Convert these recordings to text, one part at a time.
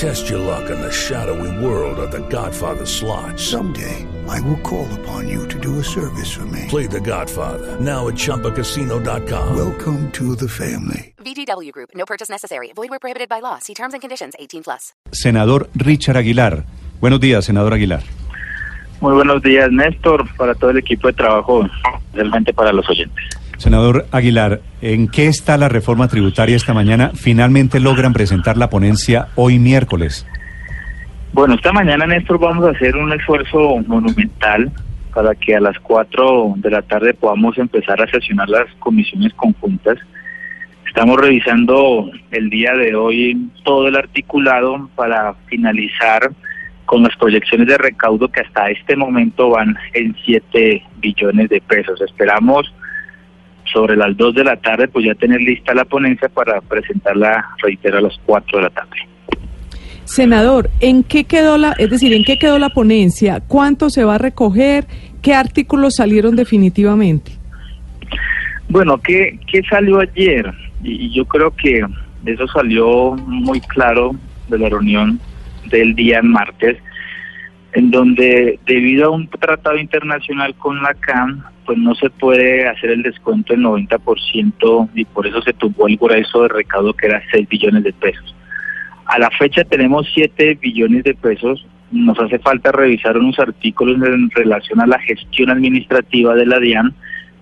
Test your luck in the shadowy world of The Godfather slot. Someday, I will call upon you to do a service for me. Play The Godfather now at ChumbaCasino.com. Welcome to the family. VGW Group. No purchase necessary. Void where prohibited by law. See terms and conditions. 18 plus. Senador Richard Aguilar. Buenos días, senador Aguilar. Muy buenos días, Néstor, para todo el equipo de trabajo, realmente para los oyentes. Senador Aguilar, ¿en qué está la reforma tributaria esta mañana? Finalmente logran presentar la ponencia hoy miércoles. Bueno, esta mañana, Néstor, vamos a hacer un esfuerzo monumental para que a las 4 de la tarde podamos empezar a sesionar las comisiones conjuntas. Estamos revisando el día de hoy todo el articulado para finalizar con las proyecciones de recaudo que hasta este momento van en 7 billones de pesos. Esperamos sobre las 2 de la tarde, pues ya tener lista la ponencia para presentarla, reitero, a las 4 de la tarde. Senador, ¿en qué quedó la, es decir, en qué quedó la ponencia? ¿Cuánto se va a recoger? ¿Qué artículos salieron definitivamente? Bueno, ¿qué, qué salió ayer? Y yo creo que eso salió muy claro de la reunión del día martes, en donde debido a un tratado internacional con la CAM, pues no se puede hacer el descuento del 90% y por eso se tumbó el grueso de recaudo que era 6 billones de pesos. A la fecha tenemos 7 billones de pesos. Nos hace falta revisar unos artículos en relación a la gestión administrativa de la DIAN,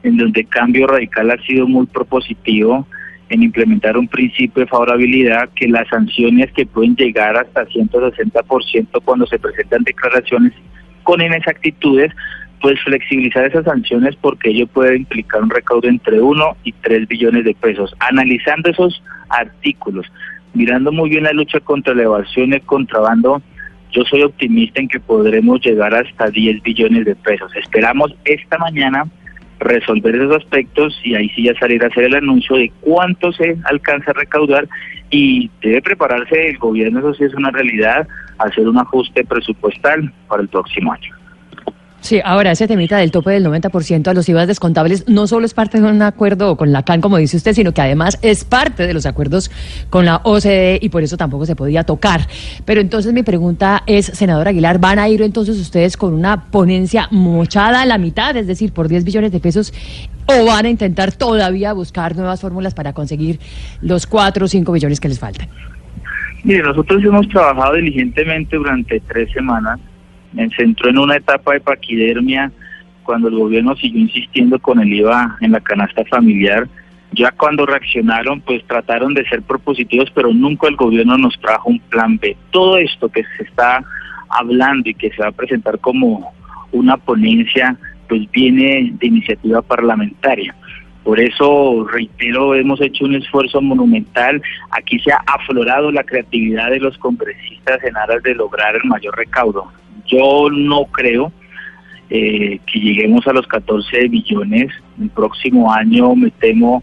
en donde Cambio Radical ha sido muy propositivo en implementar un principio de favorabilidad que las sanciones que pueden llegar hasta 160% cuando se presentan declaraciones con inexactitudes, pues flexibilizar esas sanciones porque ello puede implicar un recaudo entre 1 y 3 billones de pesos. Analizando esos artículos, mirando muy bien la lucha contra la evasión y el contrabando, yo soy optimista en que podremos llegar hasta 10 billones de pesos. Esperamos esta mañana resolver esos aspectos y ahí sí ya salir a hacer el anuncio de cuánto se alcanza a recaudar y debe prepararse el gobierno, eso sí es una realidad, hacer un ajuste presupuestal para el próximo año. Sí, ahora ese temita del tope del 90% a los IVAs descontables no solo es parte de un acuerdo con la CAN, como dice usted, sino que además es parte de los acuerdos con la OCDE y por eso tampoco se podía tocar. Pero entonces mi pregunta es, senador Aguilar, ¿van a ir entonces ustedes con una ponencia mochada a la mitad, es decir, por 10 billones de pesos, o van a intentar todavía buscar nuevas fórmulas para conseguir los 4 o 5 billones que les faltan? Mire, nosotros hemos trabajado diligentemente durante tres semanas me centró en una etapa de paquidermia cuando el gobierno siguió insistiendo con el IVA en la canasta familiar. Ya cuando reaccionaron, pues trataron de ser propositivos, pero nunca el gobierno nos trajo un plan B. Todo esto que se está hablando y que se va a presentar como una ponencia, pues viene de iniciativa parlamentaria. Por eso, reitero, hemos hecho un esfuerzo monumental. Aquí se ha aflorado la creatividad de los congresistas en aras de lograr el mayor recaudo. Yo no creo eh, que lleguemos a los 14 billones. El próximo año me temo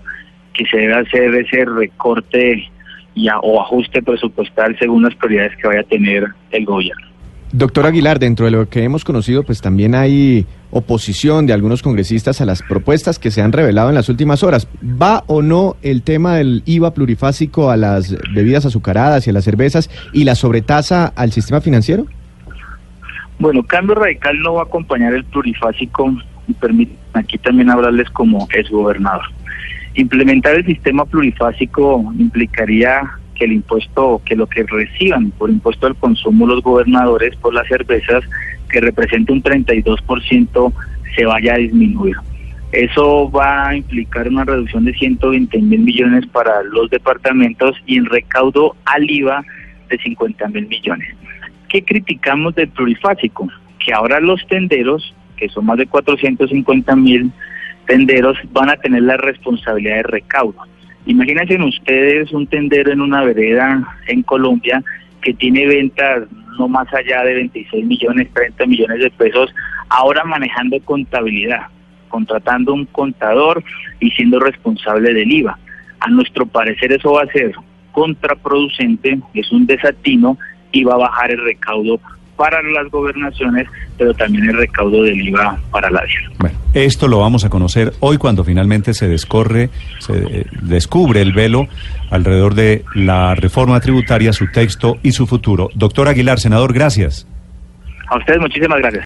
que se debe hacer ese recorte ya, o ajuste presupuestal según las prioridades que vaya a tener el gobierno. Doctor Aguilar, dentro de lo que hemos conocido, pues también hay oposición de algunos congresistas a las propuestas que se han revelado en las últimas horas. ¿Va o no el tema del IVA plurifásico a las bebidas azucaradas y a las cervezas y la sobretasa al sistema financiero? Bueno, Cambio Radical no va a acompañar el plurifásico y permiten aquí también hablarles como es gobernador. Implementar el sistema plurifásico implicaría que el impuesto, que lo que reciban por impuesto al consumo los gobernadores por las cervezas, que representa un 32%, se vaya a disminuir. Eso va a implicar una reducción de 120 mil millones para los departamentos y en recaudo al IVA de 50 mil millones. ¿Qué criticamos del plurifásico? Que ahora los tenderos, que son más de 450 mil tenderos, van a tener la responsabilidad de recaudo. Imagínense ustedes un tendero en una vereda en Colombia que tiene ventas no más allá de 26 millones, 30 millones de pesos, ahora manejando contabilidad, contratando un contador y siendo responsable del IVA. A nuestro parecer eso va a ser contraproducente, es un desatino va a bajar el recaudo para las gobernaciones, pero también el recaudo del IVA para la DIAN. Bueno, esto lo vamos a conocer hoy cuando finalmente se descorre, se eh, descubre el velo alrededor de la reforma tributaria, su texto y su futuro. Doctor Aguilar, senador, gracias. A ustedes muchísimas gracias.